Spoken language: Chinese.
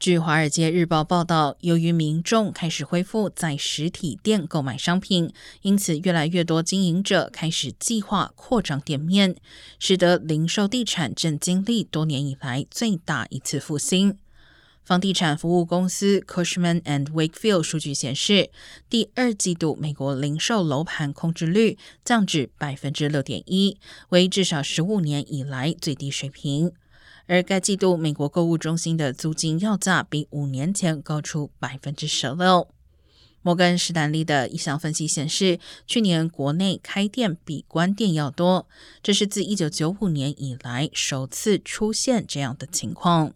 据《华尔街日报》报道，由于民众开始恢复在实体店购买商品，因此越来越多经营者开始计划扩张店面，使得零售地产正经历多年以来最大一次复兴。房地产服务公司 Cushman and Wakefield 数据显示，第二季度美国零售楼盘空置率降至百分之六点一，为至少十五年以来最低水平。而该季度美国购物中心的租金要价比五年前高出百分之十六。摩根士丹利的一项分析显示，去年国内开店比关店要多，这是自一九九五年以来首次出现这样的情况。